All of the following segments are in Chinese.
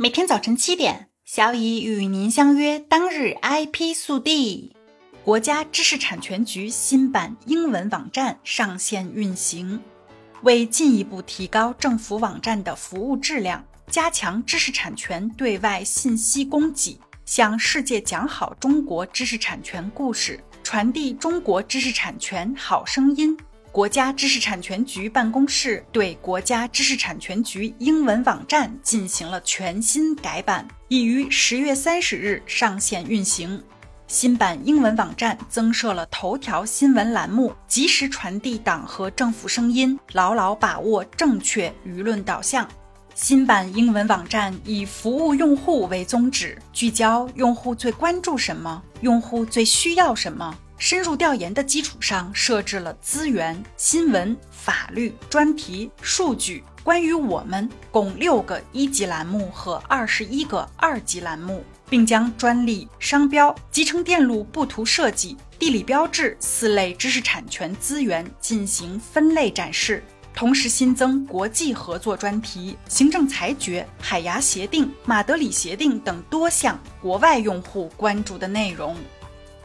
每天早晨七点，小乙与您相约。当日 IP 速递，国家知识产权局新版英文网站上线运行。为进一步提高政府网站的服务质量，加强知识产权对外信息供给，向世界讲好中国知识产权故事，传递中国知识产权好声音。国家知识产权局办公室对国家知识产权局英文网站进行了全新改版，已于十月三十日上线运行。新版英文网站增设了头条新闻栏目，及时传递党和政府声音，牢牢把握正确舆论导向。新版英文网站以服务用户为宗旨，聚焦用户最关注什么，用户最需要什么。深入调研的基础上，设置了资源、新闻、法律、专题、数据、关于我们共六个一级栏目和二十一个二级栏目，并将专利、商标、集成电路布图设计、地理标志四类知识产权资源进行分类展示，同时新增国际合作专题、行政裁决、海牙协定、马德里协定等多项国外用户关注的内容。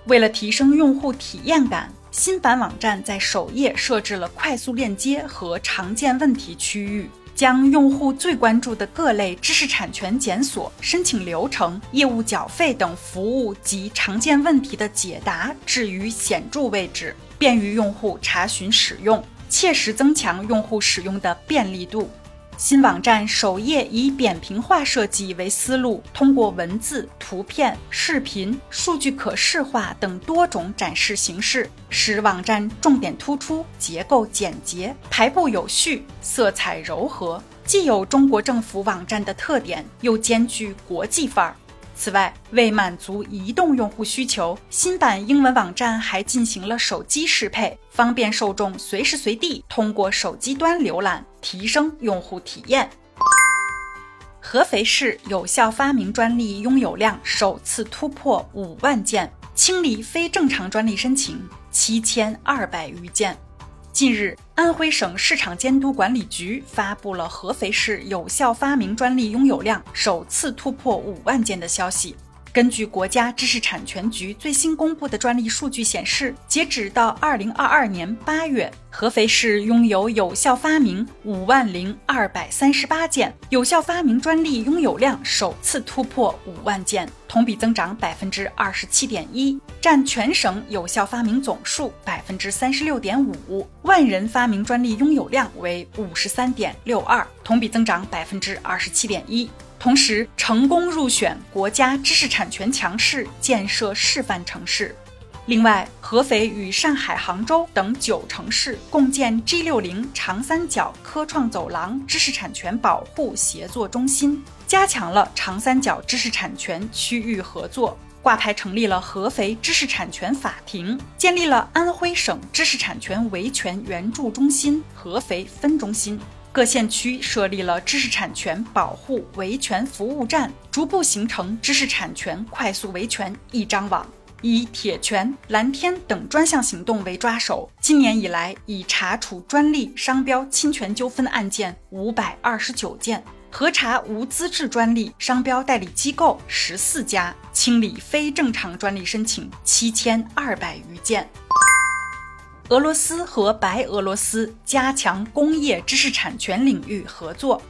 为了提升用户体验感，新版网站在首页设置了快速链接和常见问题区域，将用户最关注的各类知识产权检索、申请流程、业务缴费等服务及常见问题的解答置于显著位置，便于用户查询使用，切实增强用户使用的便利度。新网站首页以扁平化设计为思路，通过文字、图片、视频、数据可视化等多种展示形式，使网站重点突出、结构简洁、排布有序、色彩柔和，既有中国政府网站的特点，又兼具国际范儿。此外，为满足移动用户需求，新版英文网站还进行了手机适配，方便受众随时随地通过手机端浏览，提升用户体验。合肥市有效发明专利拥有量首次突破五万件，清理非正常专利申请七千二百余件。近日，安徽省市场监督管理局发布了合肥市有效发明专利拥有量首次突破五万件的消息。根据国家知识产权局最新公布的专利数据显示，截止到二零二二年八月，合肥市拥有有效发明五万零二百三十八件，有效发明专利拥有量首次突破五万件，同比增长百分之二十七点一，占全省有效发明总数百分之三十六点五。万人发明专利拥有量为五十三点六二，同比增长百分之二十七点一。同时，成功入选国家知识产权强市建设示范城市。另外，合肥与上海、杭州等九城市共建 G 六零长三角科创走廊知识产权保护协作中心，加强了长三角知识产权区域合作。挂牌成立了合肥知识产权法庭，建立了安徽省知识产权维权援助中心合肥分中心。各县区设立了知识产权保护维权服务站，逐步形成知识产权快速维权一张网。以铁拳、蓝天等专项行动为抓手，今年以来已查处专利、商标侵权纠纷案件五百二十九件，核查无资质专利、商标代理机构十四家，清理非正常专利申请七千二百余件。俄罗斯和白俄罗斯加强工业知识产权领域合作。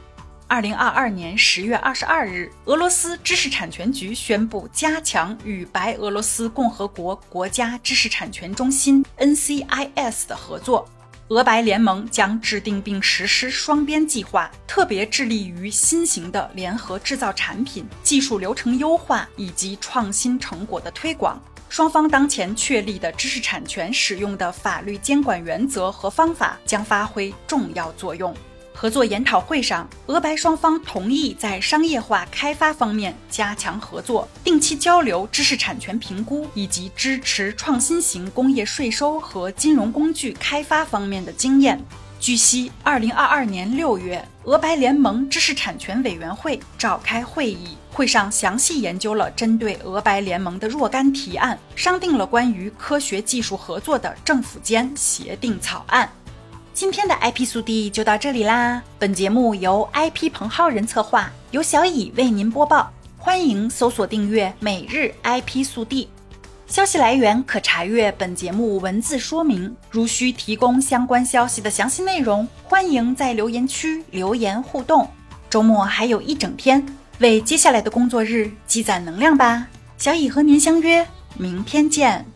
二零二二年十月二十二日，俄罗斯知识产权局宣布加强与白俄罗斯共和国国家知识产权中心 （NCIS） 的合作。俄白联盟将制定并实施双边计划，特别致力于新型的联合制造产品、技术流程优化以及创新成果的推广。双方当前确立的知识产权使用的法律监管原则和方法将发挥重要作用。合作研讨会上，俄白双方同意在商业化开发方面加强合作，定期交流知识产权评估以及支持创新型工业税收和金融工具开发方面的经验。据悉，二零二二年六月，俄白联盟知识产权委员会召开会议，会上详细研究了针对俄白联盟的若干提案，商定了关于科学技术合作的政府间协定草案。今天的 IP 速递就到这里啦。本节目由 IP 彭浩人策划，由小乙为您播报。欢迎搜索订阅每日 IP 速递。消息来源可查阅本节目文字说明。如需提供相关消息的详细内容，欢迎在留言区留言互动。周末还有一整天，为接下来的工作日积攒能量吧。小乙和您相约明天见。